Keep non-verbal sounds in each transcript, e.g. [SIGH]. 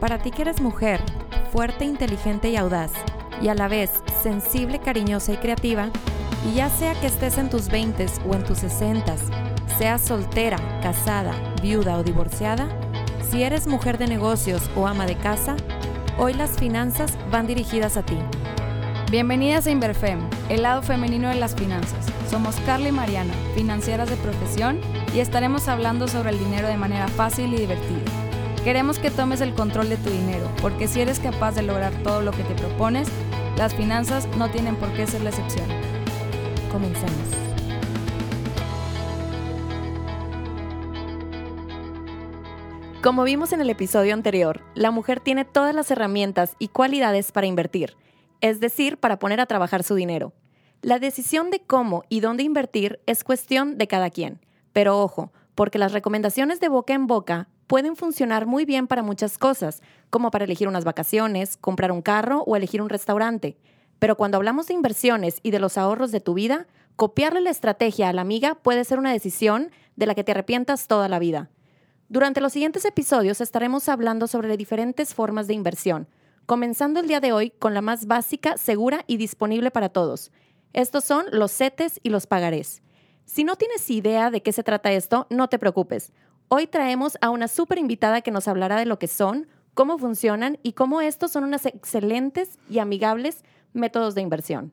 Para ti que eres mujer, fuerte, inteligente y audaz, y a la vez sensible, cariñosa y creativa, y ya sea que estés en tus 20 o en tus 60, seas soltera, casada, viuda o divorciada, si eres mujer de negocios o ama de casa, hoy las finanzas van dirigidas a ti. Bienvenidas a Inverfem, el lado femenino de las finanzas. Somos Carla y Mariana, financieras de profesión, y estaremos hablando sobre el dinero de manera fácil y divertida. Queremos que tomes el control de tu dinero, porque si eres capaz de lograr todo lo que te propones, las finanzas no tienen por qué ser la excepción. Comencemos. Como vimos en el episodio anterior, la mujer tiene todas las herramientas y cualidades para invertir, es decir, para poner a trabajar su dinero. La decisión de cómo y dónde invertir es cuestión de cada quien. Pero ojo, porque las recomendaciones de boca en boca pueden funcionar muy bien para muchas cosas, como para elegir unas vacaciones, comprar un carro o elegir un restaurante. Pero cuando hablamos de inversiones y de los ahorros de tu vida, copiarle la estrategia a la amiga puede ser una decisión de la que te arrepientas toda la vida. Durante los siguientes episodios estaremos hablando sobre diferentes formas de inversión, comenzando el día de hoy con la más básica, segura y disponible para todos. Estos son los CETES y los pagarés. Si no tienes idea de qué se trata esto, no te preocupes. Hoy traemos a una súper invitada que nos hablará de lo que son, cómo funcionan y cómo estos son unos excelentes y amigables métodos de inversión.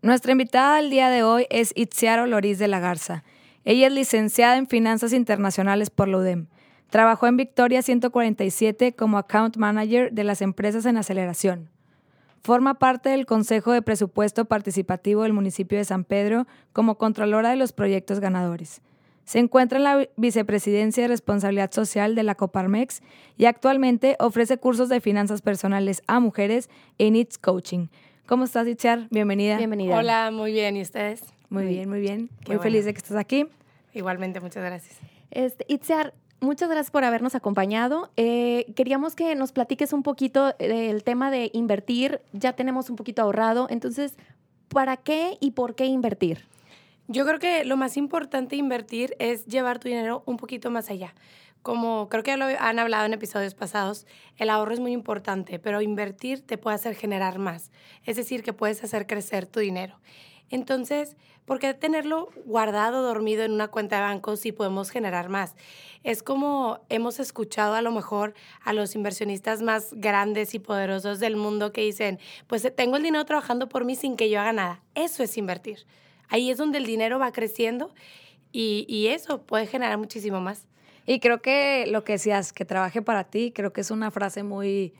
Nuestra invitada del día de hoy es Itziaro Loris de la Garza. Ella es licenciada en Finanzas Internacionales por la UDEM. Trabajó en Victoria 147 como Account Manager de las empresas en aceleración. Forma parte del Consejo de Presupuesto Participativo del municipio de San Pedro como Contralora de los proyectos ganadores. Se encuentra en la Vicepresidencia de Responsabilidad Social de la Coparmex y actualmente ofrece cursos de finanzas personales a mujeres en It's Coaching. ¿Cómo estás, Itziar? Bienvenida. Bienvenida. Hola, muy bien. ¿Y ustedes? Muy bien, muy bien. muy feliz de que estés aquí. Igualmente, muchas gracias. Este, Itziar, muchas gracias por habernos acompañado. Eh, queríamos que nos platiques un poquito del tema de invertir. Ya tenemos un poquito ahorrado. Entonces, ¿para qué y por qué invertir? Yo creo que lo más importante invertir es llevar tu dinero un poquito más allá. Como creo que lo han hablado en episodios pasados, el ahorro es muy importante, pero invertir te puede hacer generar más. Es decir, que puedes hacer crecer tu dinero. Entonces, ¿por qué tenerlo guardado, dormido en una cuenta de banco si podemos generar más? Es como hemos escuchado a lo mejor a los inversionistas más grandes y poderosos del mundo que dicen, pues tengo el dinero trabajando por mí sin que yo haga nada. Eso es invertir. Ahí es donde el dinero va creciendo y, eso puede generar muchísimo más. Y creo que lo que decías, que trabaje para ti, creo que es una frase muy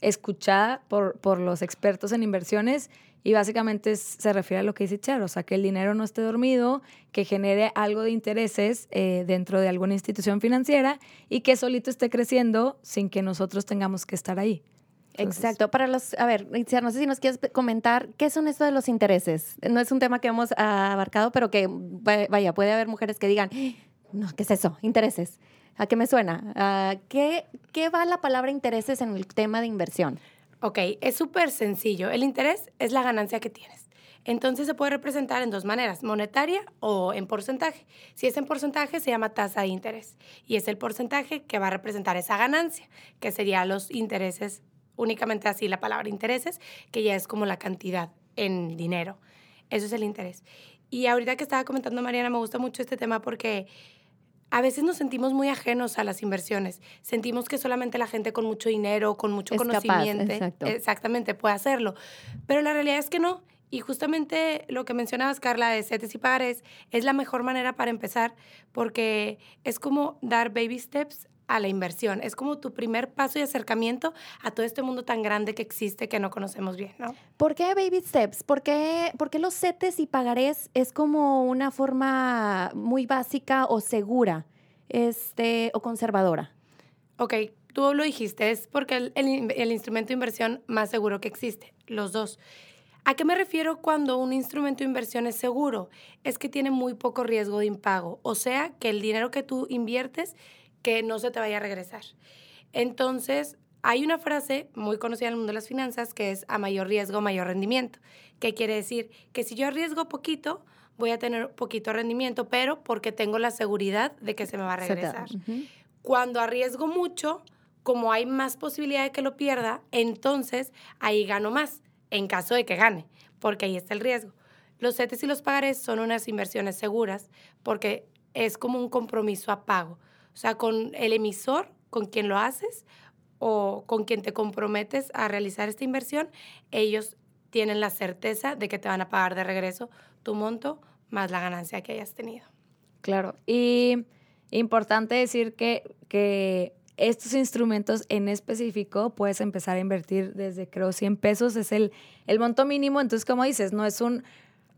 escuchada por, por los expertos en inversiones y básicamente se refiere a lo que dice Char, o sea, que el dinero no esté dormido, que genere algo de intereses eh, dentro de alguna institución financiera y que solito esté creciendo sin que nosotros tengamos que estar ahí. Exacto. Para los, a ver, no sé si nos quieres comentar qué son esto de los intereses. No es un tema que hemos abarcado, pero que, vaya, puede haber mujeres que digan, no, ¿qué es eso? Intereses. ¿A qué me suena? ¿qué, ¿Qué va la palabra intereses en el tema de inversión? Ok, es súper sencillo. El interés es la ganancia que tienes. Entonces se puede representar en dos maneras, monetaria o en porcentaje. Si es en porcentaje, se llama tasa de interés. Y es el porcentaje que va a representar esa ganancia, que serían los intereses únicamente así la palabra intereses, que ya es como la cantidad en dinero. Eso es el interés. Y ahorita que estaba comentando Mariana, me gusta mucho este tema porque a veces nos sentimos muy ajenos a las inversiones. Sentimos que solamente la gente con mucho dinero, con mucho conocimiento, exactamente, puede hacerlo. Pero la realidad es que no. Y justamente lo que mencionabas, Carla, de CETES y pares, es la mejor manera para empezar porque es como dar baby steps a la inversión. Es como tu primer paso y acercamiento a todo este mundo tan grande que existe que no conocemos bien, ¿no? ¿Por qué baby steps? ¿Por qué, los CETES y pagarés es como una forma muy básica o segura este, o conservadora? Ok, tú lo dijiste, es porque el, el instrumento de inversión más seguro que existe, los dos. ¿A qué me refiero cuando un instrumento de inversión es seguro? Es que tiene muy poco riesgo de impago, o sea, que el dinero que tú inviertes que no se te vaya a regresar. Entonces, hay una frase muy conocida en el mundo de las finanzas que es a mayor riesgo, mayor rendimiento. ¿Qué quiere decir? Que si yo arriesgo poquito, voy a tener poquito rendimiento, pero porque tengo la seguridad de que se me va a regresar. Cuando arriesgo mucho, como hay más posibilidad de que lo pierda, entonces ahí gano más, en caso de que gane, porque ahí está el riesgo. Los CETES y los pagarés son unas inversiones seguras porque es como un compromiso a pago. O sea, con el emisor, con quien lo haces o con quien te comprometes a realizar esta inversión, ellos tienen la certeza de que te van a pagar de regreso tu monto más la ganancia que hayas tenido. Claro, y importante decir que, que estos instrumentos en específico puedes empezar a invertir desde creo 100 pesos, es el, el monto mínimo, entonces como dices, no es un...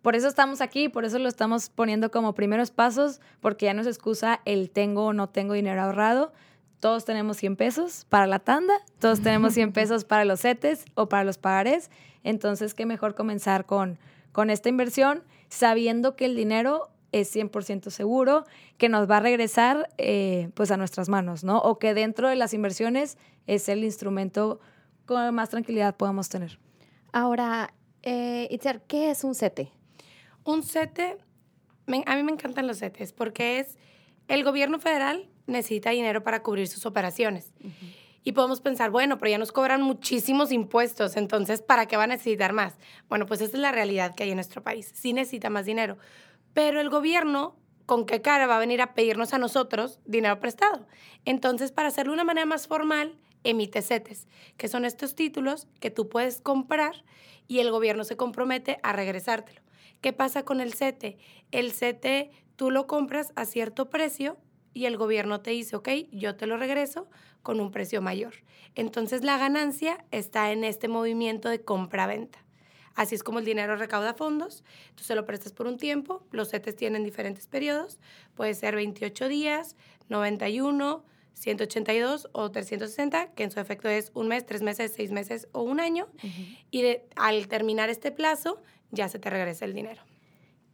Por eso estamos aquí, por eso lo estamos poniendo como primeros pasos, porque ya no es excusa el tengo o no tengo dinero ahorrado. Todos tenemos 100 pesos para la tanda, todos tenemos 100 [LAUGHS] pesos para los CETES o para los pagares. Entonces, qué mejor comenzar con, con esta inversión sabiendo que el dinero es 100% seguro, que nos va a regresar eh, pues a nuestras manos, ¿no? O que dentro de las inversiones es el instrumento con más tranquilidad podamos tener. Ahora, eh, Itziar, ¿qué es un CETE? Un CETE, a mí me encantan los CETES porque es el gobierno federal necesita dinero para cubrir sus operaciones. Y podemos pensar, bueno, pero ya nos cobran muchísimos impuestos, entonces, ¿para qué va a necesitar más? Bueno, pues esa es la realidad que hay en nuestro país. Sí necesita más dinero. Pero el gobierno, ¿con qué cara va a venir a pedirnos a nosotros dinero prestado? Entonces, para hacerlo de una manera más formal, emite CETES, que son estos títulos que tú puedes comprar y el gobierno se compromete a regresártelo. ¿Qué pasa con el CETE? El CETE tú lo compras a cierto precio y el gobierno te dice, ok, yo te lo regreso con un precio mayor. Entonces la ganancia está en este movimiento de compra-venta. Así es como el dinero recauda fondos, tú se lo prestas por un tiempo, los CETES tienen diferentes periodos, puede ser 28 días, 91, 182 o 360, que en su efecto es un mes, tres meses, seis meses o un año, y al terminar este plazo ya se te regresa el dinero.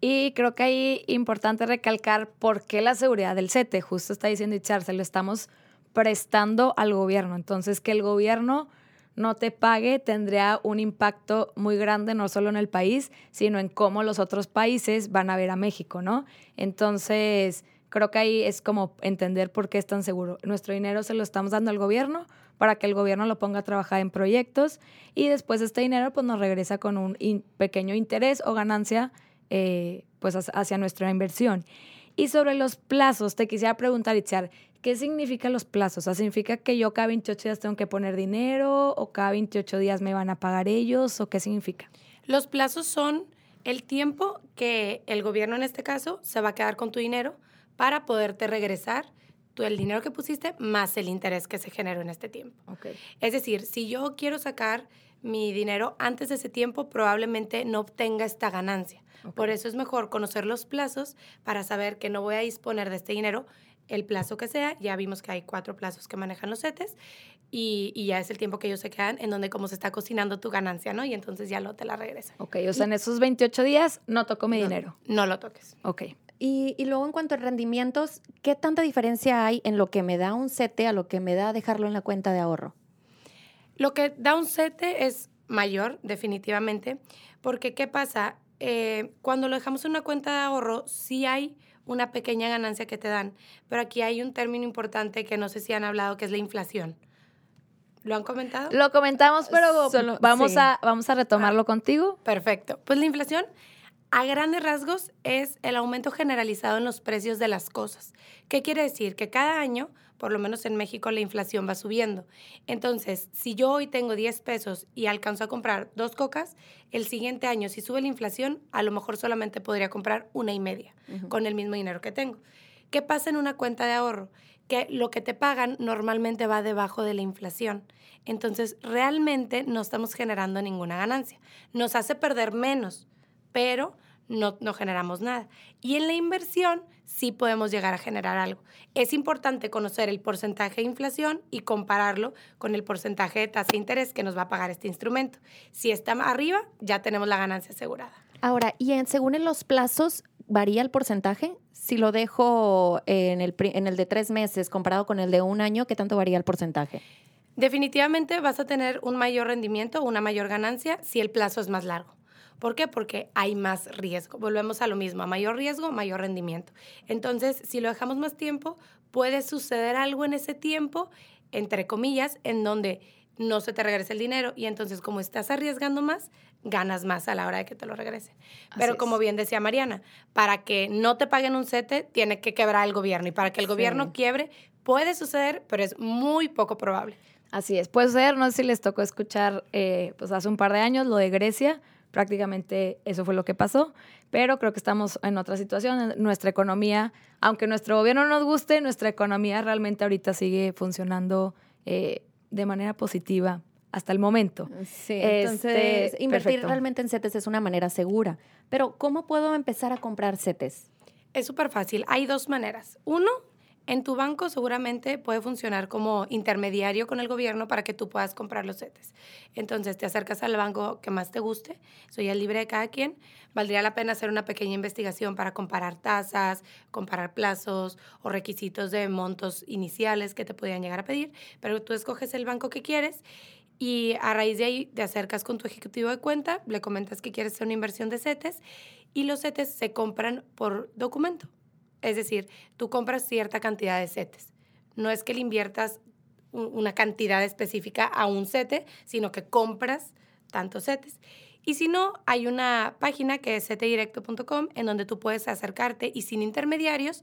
Y creo que ahí importante recalcar por qué la seguridad del CETE, justo está diciendo Ichar, se lo estamos prestando al gobierno. Entonces, que el gobierno no te pague tendría un impacto muy grande no solo en el país, sino en cómo los otros países van a ver a México, ¿no? Entonces, creo que ahí es como entender por qué es tan seguro. Nuestro dinero se lo estamos dando al gobierno para que el gobierno lo ponga a trabajar en proyectos y después este dinero pues nos regresa con un pequeño interés o ganancia eh, pues hacia nuestra inversión. Y sobre los plazos, te quisiera preguntar, Itziar, ¿qué significan los plazos? ¿significa que yo cada 28 días tengo que poner dinero o cada 28 días me van a pagar ellos o qué significa? Los plazos son el tiempo que el gobierno en este caso se va a quedar con tu dinero para poderte regresar tú el dinero que pusiste más el interés que se generó en este tiempo. Es decir, si yo quiero sacar mi dinero antes de ese tiempo, probablemente no obtenga esta ganancia. Por eso es mejor conocer los plazos para saber que no voy a disponer de este dinero el plazo que sea. Ya vimos que hay cuatro plazos que manejan los CETES y, y, ya es el tiempo que ellos se quedan en donde como se está cocinando tu ganancia, ¿no? Y entonces ya lo te la regresan. Ok, o sea, en esos 28 días no toco mi dinero. No lo toques. Ok. Y, y, luego en cuanto a rendimientos, ¿qué tanta diferencia hay en lo que me da un CETE a lo que me da dejarlo en la cuenta de ahorro? Lo que da un CETE es mayor, definitivamente, porque ¿qué pasa? Eh, cuando lo dejamos en una cuenta de ahorro, sí hay una pequeña ganancia que te dan, pero aquí hay un término importante que no sé si han hablado, que es la inflación. ¿Lo han comentado? Lo comentamos, pero vamos, a, vamos a retomarlo ah, contigo. Perfecto. Pues la inflación, a grandes rasgos, es el aumento generalizado en los precios de las cosas. ¿Qué quiere decir? Que cada año por lo menos en México la inflación va subiendo. Entonces, si yo hoy tengo 10 pesos y alcanzo a comprar dos cocas, el siguiente año, si sube la inflación, a lo mejor solamente podría comprar una y media con el mismo dinero que tengo. ¿Qué pasa en una cuenta de ahorro? Que lo que te pagan normalmente va debajo de la inflación. Entonces, realmente no estamos generando ninguna ganancia. Nos hace perder menos, pero no, no generamos nada. Y en la inversión sí podemos llegar a generar algo. Es importante conocer el porcentaje de inflación y compararlo con el porcentaje de tasa de interés que nos va a pagar este instrumento. Si está arriba, ya tenemos la ganancia asegurada. Ahora, y en, según en los plazos, ¿varía el porcentaje? Si lo dejo en el, en el de tres meses comparado con el de un año, ¿qué tanto varía el porcentaje? Definitivamente vas a tener un mayor rendimiento, una mayor ganancia si el plazo es más largo. ¿Por qué? Porque hay más riesgo. Volvemos a lo mismo, a mayor riesgo, mayor rendimiento. Entonces, si lo dejamos más tiempo, puede suceder algo en ese tiempo entre comillas, en donde no se te regrese el dinero y entonces como estás arriesgando más, ganas más a la hora de que te lo regresen. Pero como bien decía Mariana, para que no te paguen un CETE, tiene que quebrar el gobierno y para que el gobierno quiebre, puede suceder, pero es muy poco probable. Así es, puede ser, no sé si les tocó escuchar eh, pues hace un par de años lo de Grecia, prácticamente eso fue lo que pasó, pero creo que estamos en otra situación, nuestra economía, aunque nuestro gobierno nos guste, nuestra economía realmente ahorita sigue funcionando eh, de manera positiva hasta el momento. Sí, entonces este, invertir realmente en CETES es una manera segura, pero ¿cómo puedo empezar a comprar CETES? Es súper fácil, hay dos maneras. Uno, en tu banco seguramente puede funcionar como intermediario con el gobierno para que tú puedas comprar los CETES. Entonces te acercas al banco que más te guste, soy el libre de cada quien. Valdría la pena hacer una pequeña investigación para comparar tasas, comparar plazos o requisitos de montos iniciales que te podían llegar a pedir, pero tú escoges el banco que quieres y a raíz de ahí te acercas con tu ejecutivo de cuenta, le comentas que quieres hacer una inversión de CETES y los CETES se compran por documento. Es decir, tú compras cierta cantidad de setes. No es que le inviertas una cantidad específica a un sete, sino que compras tantos setes. Y si no, hay una página que es setedirecto.com en donde tú puedes acercarte y sin intermediarios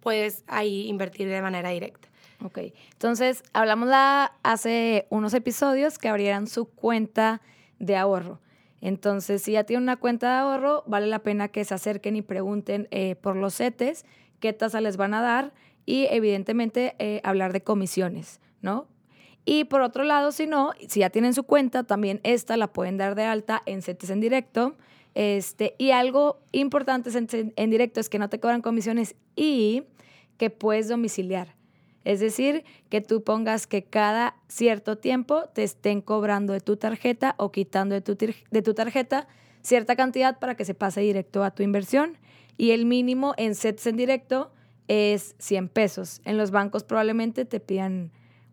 puedes ahí invertir de manera directa. Ok, entonces hablamos la, hace unos episodios que abrieran su cuenta de ahorro. Entonces, si ya tienen una cuenta de ahorro, vale la pena que se acerquen y pregunten eh, por los CETES, qué tasa les van a dar y evidentemente eh, hablar de comisiones, ¿no? Y por otro lado, si no, si ya tienen su cuenta, también esta la pueden dar de alta en CETES en directo. Este, y algo importante en, en directo es que no te cobran comisiones y que puedes domiciliar. Es decir, que tú pongas que cada cierto tiempo te estén cobrando de tu tarjeta o quitando de tu, de tu tarjeta cierta cantidad para que se pase directo a tu inversión. Y el mínimo en sets en directo es 100 pesos. En los bancos probablemente te pidan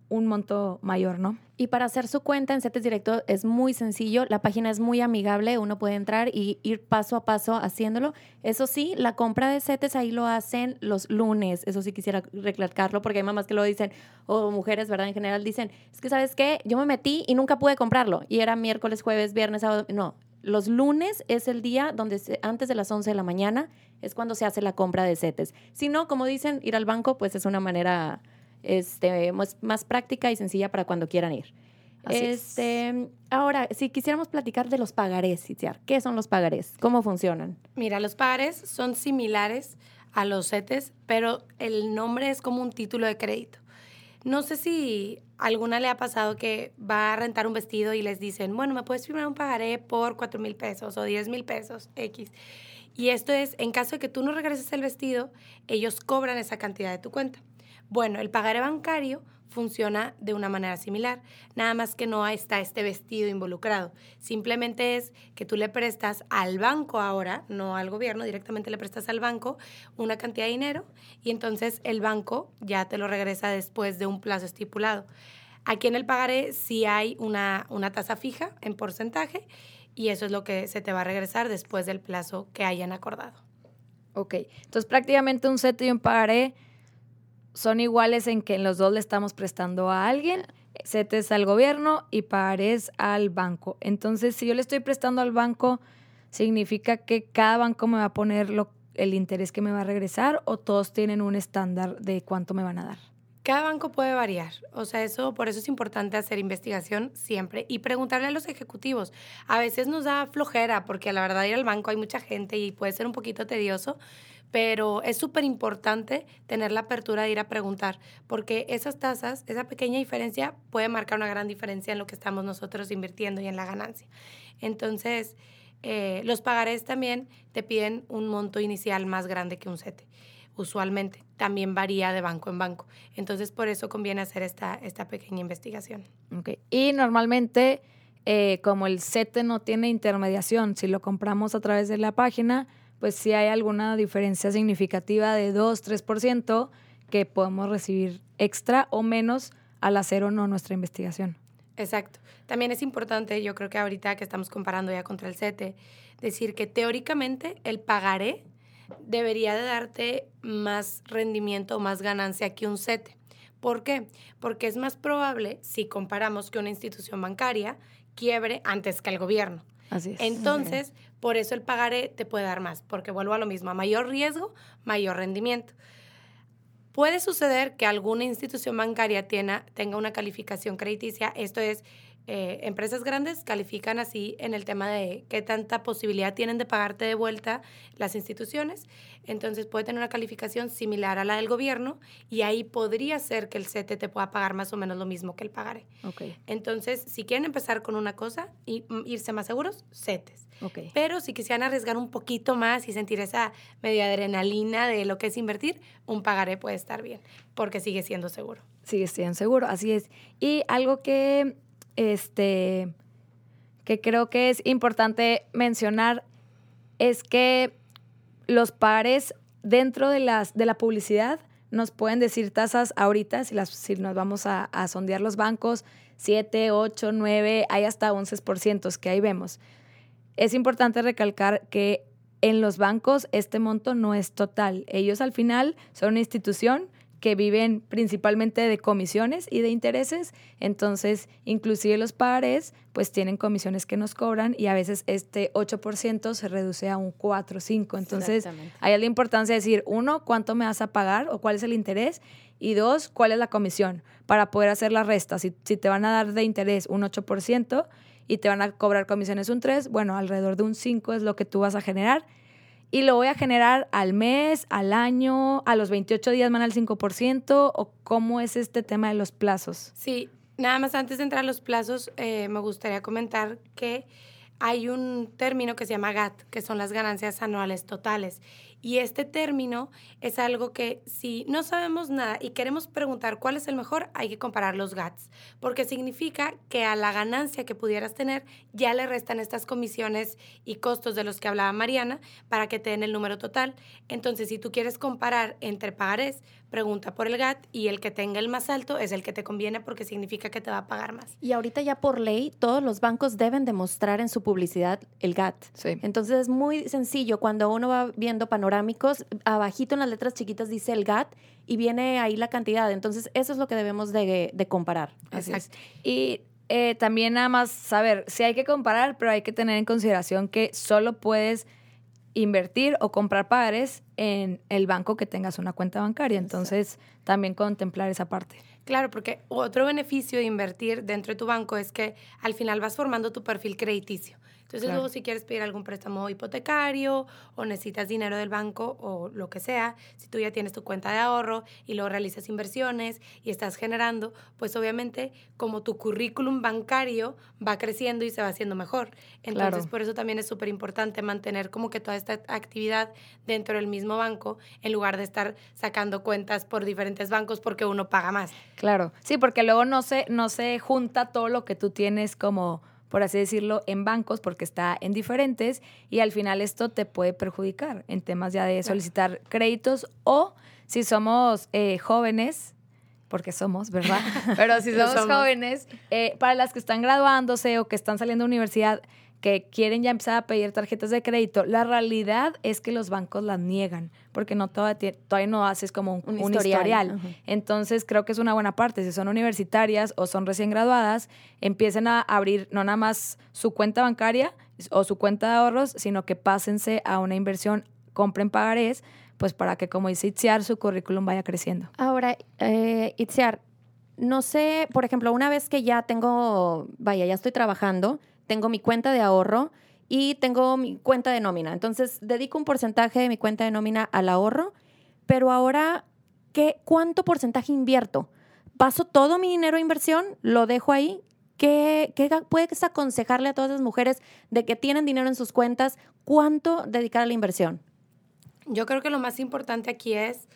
un monto mayor, ¿no? Y para hacer su cuenta en CETES Directo es muy sencillo, la página es muy amigable, uno puede entrar y ir paso a paso haciéndolo. Eso sí, la compra de CETES ahí lo hacen los lunes, eso sí quisiera recalcarlo porque hay mamás que lo dicen, o mujeres, ¿verdad? En general dicen, es que sabes qué, yo me metí y nunca pude comprarlo y era miércoles, jueves, viernes, sábado, no. Los lunes es el día donde antes de las 11 de la mañana es cuando se hace la compra de CETES. Si no, como dicen, ir al banco pues es una manera este, más, práctica y sencilla para cuando quieran ir. este, Ahora, si quisiéramos platicar de los pagarés, ¿qué son los pagarés? ¿Cómo funcionan? Mira, los pagarés son similares a los CETES, pero el nombre es como un título de crédito. No sé si alguna le ha pasado que va a rentar un vestido y les dicen, bueno, me puedes firmar un pagaré por 4 mil pesos o 10 mil pesos, X. Y esto es, en caso de que tú no regreses el vestido, ellos cobran esa cantidad de tu cuenta. Bueno, el pagaré bancario funciona de una manera similar, nada más que no está este vestido involucrado. Simplemente es que tú le prestas al banco ahora, no al gobierno, directamente le prestas al banco una cantidad de dinero y entonces el banco ya te lo regresa después de un plazo estipulado. Aquí en el pagaré sí hay una, una tasa fija en porcentaje y eso es lo que se te va a regresar después del plazo que hayan acordado. Ok, entonces prácticamente un set y un pagaré son iguales en que en los dos le estamos prestando a alguien, CETES al gobierno y pares al banco. Entonces, si yo le estoy prestando al banco, ¿significa que cada banco me va a poner el interés que me va a regresar o todos tienen un estándar de cuánto me van a dar? Cada banco puede variar, o sea, eso por eso es importante hacer investigación siempre y preguntarle a los ejecutivos. A veces nos da flojera porque a la verdad ir al banco hay mucha gente y puede ser un poquito tedioso, pero es súper importante tener la apertura de ir a preguntar, porque esas tasas, esa pequeña diferencia puede marcar una gran diferencia en lo que estamos nosotros invirtiendo y en la ganancia. Entonces, eh, los pagarés también te piden un monto inicial más grande que un CETE, usualmente. También varía de banco en banco. Entonces, por eso conviene hacer esta, esta pequeña investigación. Y normalmente, eh, como el CETE no tiene intermediación, si lo compramos a través de la página, pues si hay alguna diferencia significativa de 2, 3% que podemos recibir extra o menos al hacer o no nuestra investigación. Exacto. También es importante, yo creo que ahorita que estamos comparando ya contra el CETE, decir que teóricamente el pagaré debería de darte más rendimiento o más ganancia que un CETE. ¿Por qué? Porque es más probable, si comparamos que una institución bancaria quiebre antes que el gobierno. Así es. Entonces, por eso el pagaré te puede dar más, porque vuelvo a lo mismo, a mayor riesgo, mayor rendimiento. Puede suceder que alguna institución bancaria tenga, una calificación crediticia, esto es, eh, empresas grandes califican así en el tema de qué tanta posibilidad tienen de pagarte de vuelta las instituciones. Entonces puede tener una calificación similar a la del gobierno y ahí podría ser que el CETE te pueda pagar más o menos lo mismo que el pagaré. Okay. Entonces, si quieren empezar con una cosa y mm, irse más seguros, CETES. Okay. Pero si quisieran arriesgar un poquito más y sentir esa media adrenalina de lo que es invertir, un pagaré puede estar bien, porque sigue siendo seguro. Sigue siendo seguro, así es. Y algo que este, que creo que es importante mencionar es que los pares dentro de, las, de la publicidad nos pueden decir tasas ahorita, si, las, si nos vamos a, a sondear los bancos, 7, 8, 9, hay hasta 11% que ahí vemos. Es importante recalcar que en los bancos este monto no es total. Ellos al final son una institución que viven principalmente de comisiones y de intereses, entonces inclusive los pares pues tienen comisiones que nos cobran y a veces este 8% se reduce a un 4 o 5. Entonces hay la importancia de decir, uno, cuánto me vas a pagar o cuál es el interés y dos, cuál es la comisión para poder hacer la resta. Si, si te van a dar de interés un 8% y te van a cobrar comisiones un 3, bueno, alrededor de un 5 es lo que tú vas a generar y lo voy a generar al mes, al año, a los 28 días van al 5% o cómo es este tema de los plazos? Sí, nada más antes de entrar a los plazos, eh, me gustaría comentar que hay un término que se llama GAT, que son las ganancias anuales totales. Y este término es algo que si no sabemos nada y queremos preguntar cuál es el mejor, hay que comparar los GATs, porque significa que a la ganancia que pudieras tener ya le restan estas comisiones y costos de los que hablaba Mariana para que te den el número total. Entonces, si tú quieres comparar entre pagarés, pregunta por el GAT y el que tenga el más alto es el que te conviene porque significa que te va a pagar más. Y ahorita ya por ley todos los bancos deben demostrar en su publicidad el GAT. Sí. Entonces es muy sencillo cuando uno va viendo panorámicos, abajito en las letras chiquitas dice el GAT y viene ahí la cantidad. Entonces eso es lo que debemos de, de comparar. Exacto. Y eh, también nada más saber, si hay que comparar, pero hay que tener en consideración que solo puedes invertir o comprar pares en el banco que tengas una cuenta bancaria. Entonces, también contemplar esa parte. Claro, porque otro beneficio de invertir dentro de tu banco es que al final vas formando tu perfil crediticio. Entonces, Claro. luego si quieres pedir algún préstamo hipotecario o necesitas dinero del banco o lo que sea, si tú ya tienes tu cuenta de ahorro y luego realizas inversiones y estás generando, pues obviamente como tu currículum bancario va creciendo y se va haciendo mejor. Entonces, Claro. por eso también es súper importante mantener como que toda esta actividad dentro del mismo banco en lugar de estar sacando cuentas por diferentes bancos porque uno paga más. Claro, sí, porque luego no se, no se junta todo lo que tú tienes como, por así decirlo, en bancos, porque está en diferentes, y al final esto te puede perjudicar en temas ya de solicitar créditos o si somos eh, jóvenes, porque somos, ¿verdad? [LAUGHS] Pero si [LAUGHS] somos. jóvenes, eh, para las que están graduándose o que están saliendo de universidad, que quieren ya empezar a pedir tarjetas de crédito, la realidad es que los bancos las niegan, porque no todavía, todavía no haces como un, Un un historial. Entonces creo que es una buena parte. Si son universitarias o son recién graduadas, empiecen a abrir no nada más su cuenta bancaria o su cuenta de ahorros, sino que pásense a una inversión, compren pagarés, pues para que como dice Itziar, su currículum vaya creciendo. Ahora, eh, Itziar, no sé, por ejemplo, una vez que ya tengo, vaya, ya estoy trabajando, tengo mi cuenta de ahorro y tengo mi cuenta de nómina. Entonces, dedico un porcentaje de mi cuenta de nómina al ahorro, pero ahora, ¿qué, ¿cuánto porcentaje invierto? ¿Paso todo mi dinero a inversión? ¿Lo dejo ahí? ¿Qué, qué puedes aconsejarle a todas las mujeres de que tienen dinero en sus cuentas? ¿Cuánto dedicar a la inversión? Yo creo que lo más importante aquí es,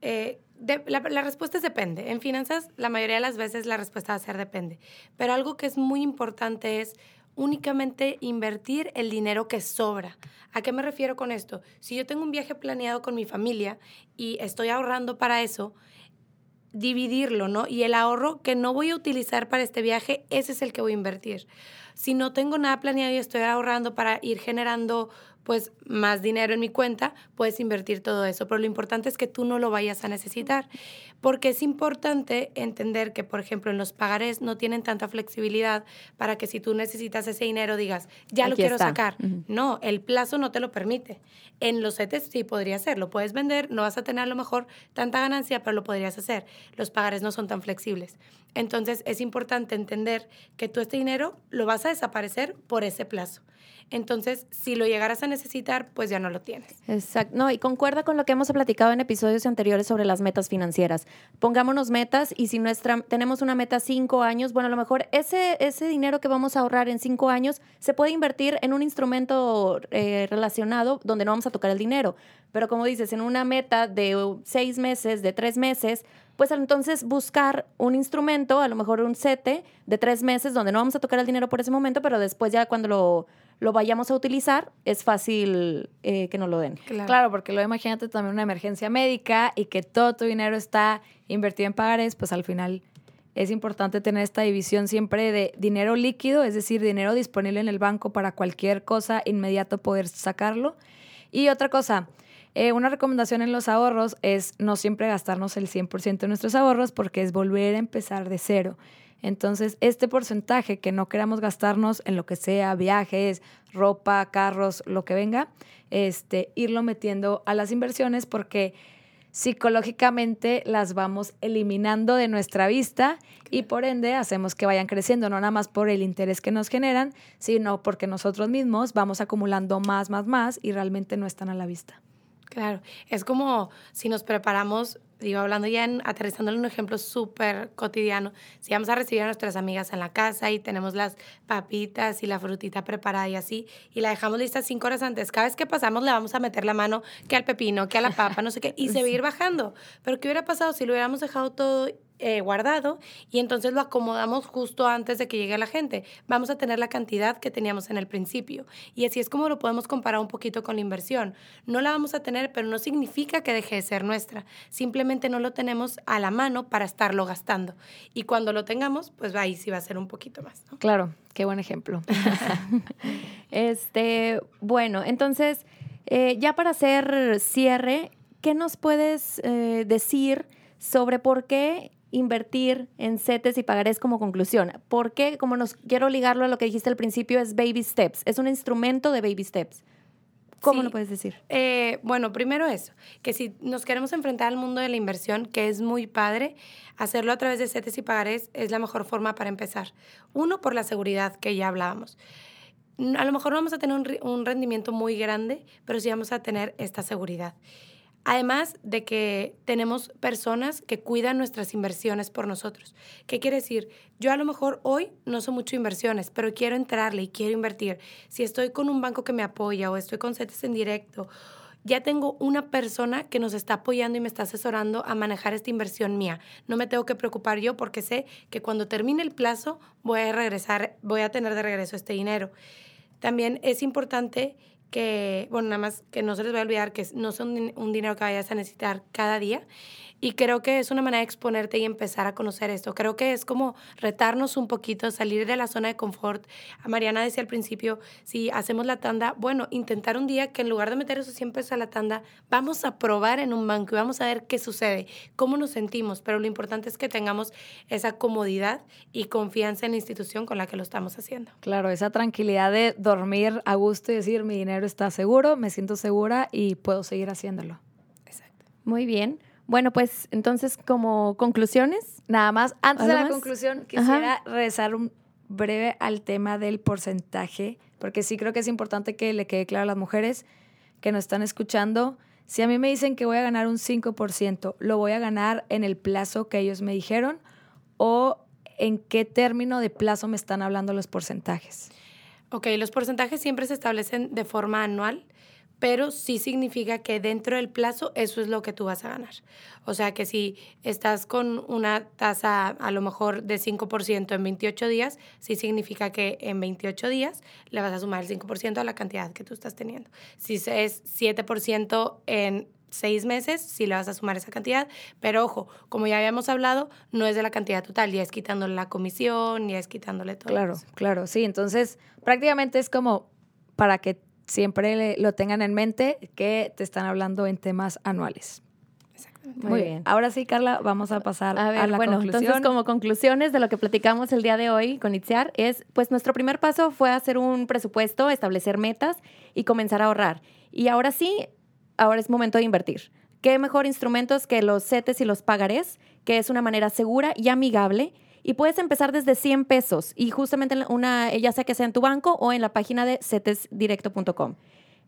eh, la, la respuesta es depende. En finanzas, la mayoría de las veces la respuesta va a ser depende. Pero algo que es muy importante es únicamente invertir el dinero que sobra. ¿A qué me refiero con esto? Si yo tengo un viaje planeado con mi familia y estoy ahorrando para eso, dividirlo, ¿no? Y el ahorro que no voy a utilizar para este viaje, ese es el que voy a invertir. Si no tengo nada planeado y estoy ahorrando para ir generando pues más dinero en mi cuenta, puedes invertir todo eso. Pero lo importante es que tú no lo vayas a necesitar, porque es importante entender que, por ejemplo, en los pagarés no tienen tanta flexibilidad para que si tú necesitas ese dinero digas, ya lo quiero sacar. No, el plazo no te lo permite. En los CETES sí podría ser, lo puedes vender, no vas a tener a lo mejor tanta ganancia, pero lo podrías hacer. Los pagarés no son tan flexibles. Entonces es importante entender que tú este dinero lo vas a desaparecer por ese plazo. Entonces, si lo llegaras a necesitar, pues ya no lo tienes. Exacto. No, y concuerda con lo que hemos platicado en episodios anteriores sobre las metas financieras. Pongámonos metas y si nuestra tenemos una meta cinco años, bueno, a lo mejor ese, ese dinero que vamos a ahorrar en cinco años se puede invertir en un instrumento eh, relacionado donde no vamos a tocar el dinero. Pero como dices, en una meta de seis meses, de tres meses, pues entonces buscar un instrumento, a lo mejor un sete de tres meses, donde no vamos a tocar el dinero por ese momento, pero después ya cuando lo, lo vayamos a utilizar, es fácil eh, que nos lo den. Claro. porque luego imagínate también una emergencia médica y que todo tu dinero está invertido en pagares, pues al final es importante tener esta división siempre de dinero líquido, es decir, dinero disponible en el banco para cualquier cosa inmediato poder sacarlo. Y otra cosa, eh, una recomendación en los ahorros es no siempre gastarnos el 100% de nuestros ahorros porque es volver a empezar de cero. Entonces, este porcentaje que no queramos gastarnos en lo que sea, viajes, ropa, carros, lo que venga, este, irlo metiendo a las inversiones porque psicológicamente las vamos eliminando de nuestra vista y por ende hacemos que vayan creciendo, no nada más por el interés que nos generan, sino porque nosotros mismos vamos acumulando más, más, más y realmente no están a la vista. Claro, es como si nos preparamos, digo, hablando ya en, aterrizándole un ejemplo súper cotidiano, si vamos a recibir a nuestras amigas en la casa y tenemos las papitas y la frutita preparada y así, y la dejamos lista cinco horas antes, cada vez que pasamos le vamos a meter la mano que al pepino, que a la papa, no sé qué, y se va a ir bajando. Pero ¿qué hubiera pasado si lo hubiéramos dejado todo eh, guardado y entonces lo acomodamos justo antes de que llegue la gente. Vamos a tener la cantidad que teníamos en el principio. Y así es como lo podemos comparar un poquito con la inversión. No la vamos a tener, pero no significa que deje de ser nuestra. Simplemente no lo tenemos a la mano para estarlo gastando. Y cuando lo tengamos, pues ahí sí va a ser un poquito más. Claro, qué buen ejemplo. [LAUGHS] este, bueno, entonces, eh, ya para hacer cierre, ¿qué nos puedes eh, decir sobre por qué invertir en CETES y pagarés como conclusión. Porque, como nos quiero ligarlo a lo que dijiste al principio, es baby steps. Es un instrumento de baby steps. ¿Cómo lo puedes decir? Eh, bueno, primero eso, que si nos queremos enfrentar al mundo de la inversión, que es muy padre, hacerlo a través de CETES y pagarés es la mejor forma para empezar. Uno, por la seguridad que ya hablábamos. A lo mejor no vamos a tener un, un rendimiento muy grande, pero sí vamos a tener esta seguridad. Además de que tenemos personas que cuidan nuestras inversiones por nosotros. ¿Qué quiere decir? Yo a lo mejor hoy no sé mucho inversiones, pero quiero entrarle y quiero invertir. Si estoy con un banco que me apoya o estoy con CETES en directo, ya tengo una persona que nos está apoyando y me está asesorando a manejar esta inversión mía. No me tengo que preocupar yo porque sé que cuando termine el plazo voy a regresar, voy a tener de regreso este dinero. También es importante que, bueno, nada más que no se les va a olvidar que no es un, un dinero que vayas a necesitar cada día y creo que es una manera de exponerte y empezar a conocer esto. Creo que es como retarnos un poquito, salir de la zona de confort. A Mariana decía al principio, si hacemos la tanda, bueno, intentar un día que en lugar de meter esos 100 pesos a la tanda, vamos a probar en un banco y vamos a ver qué sucede, cómo nos sentimos. Pero lo importante es que tengamos esa comodidad y confianza en la institución con la que lo estamos haciendo. Claro, esa tranquilidad de dormir a gusto y decir, mi dinero está seguro, me siento segura y puedo seguir haciéndolo. Exacto. Muy bien. Bueno, pues entonces como conclusiones. Nada más, antes de la conclusión, quisiera regresar un breve al tema del porcentaje, porque sí creo que es importante que le quede claro a las mujeres que nos están escuchando. Si a mí me dicen que voy a ganar un 5%, ¿lo voy a ganar en el plazo que ellos me dijeron o en qué término de plazo me están hablando los porcentajes? Ok, los porcentajes siempre se establecen de forma anual pero sí significa que dentro del plazo eso es lo que tú vas a ganar. O sea que si estás con una tasa a lo mejor de 5% en 28 días, sí significa que en 28 días le vas a sumar el 5% a la cantidad que tú estás teniendo. Si es 7% en seis meses, sí le vas a sumar esa cantidad, pero ojo, como ya habíamos hablado, no es de la cantidad total, ya es quitándole la comisión, ya es quitándole todo. Claro, claro, sí, entonces prácticamente es como para que siempre lo tengan en mente que te están hablando en temas anuales. Muy, bien. Ahora sí, Carla, vamos a pasar a, ver, la bueno, conclusión. Entonces, como conclusiones de lo que platicamos el día de hoy con Itziar, es, pues nuestro primer paso fue hacer un presupuesto, establecer metas y comenzar a ahorrar. Y ahora sí, ahora es momento de invertir. ¿Qué mejor instrumentos que los CETES y los pagarés, que es una manera segura y amigable? Y puedes empezar desde 100 pesos y justamente una, ya sea que sea en tu banco o en la página de cetesdirecto.com.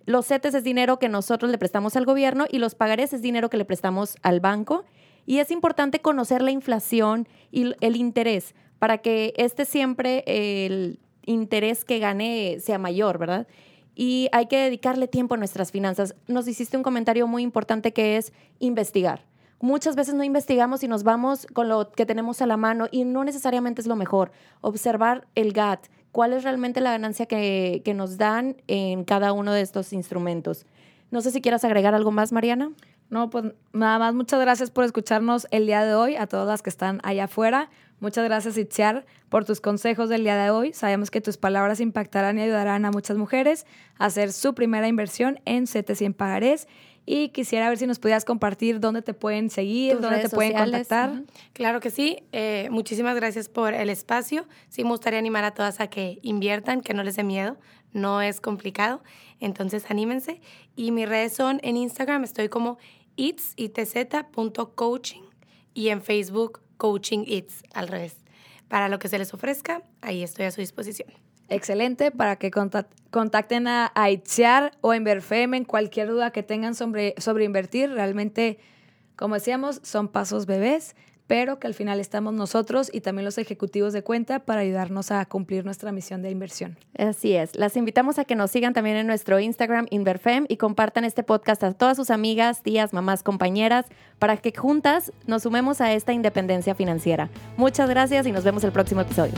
Los CETES es dinero que nosotros le prestamos al gobierno y los pagarés es dinero que le prestamos al banco. Y es importante conocer la inflación y el interés para que este siempre, el interés que gane sea mayor, ¿verdad? Y hay que dedicarle tiempo a nuestras finanzas. Nos hiciste un comentario muy importante que es investigar. Muchas veces no investigamos y nos vamos con lo que tenemos a la mano y no necesariamente es lo mejor. Observar el GAT, cuál es realmente la ganancia que, nos dan en cada uno de estos instrumentos. No sé si quieras agregar algo más, Mariana. No, pues nada más, muchas gracias por escucharnos el día de hoy, a todas las que están allá afuera. Muchas gracias, Itziar, por tus consejos del día de hoy. Sabemos que tus palabras impactarán y ayudarán a muchas mujeres a hacer su primera inversión en 700 pagarés y quisiera ver si nos pudieras compartir dónde te pueden seguir, dónde te pueden contactar. Claro que sí. Eh, muchísimas gracias por el espacio. Sí, me gustaría animar a todas a que inviertan, que no les dé miedo. No es complicado. Entonces, anímense. Y mis redes son en Instagram, estoy como its.coaching y en Facebook coaching its, al revés. Para lo que se les ofrezca, ahí estoy a su disposición excelente para que contacten a, a Itziar o Inverfem en cualquier duda que tengan sobre, sobre invertir. Realmente, como decíamos, son pasos bebés, pero que al final estamos nosotros y también los ejecutivos de cuenta para ayudarnos a cumplir nuestra misión de inversión. Así es. Las invitamos a que nos sigan también en nuestro Instagram Inverfem y compartan este podcast a todas sus amigas, tías, mamás, compañeras, para que juntas nos sumemos a esta independencia financiera. Muchas gracias y nos vemos el próximo episodio.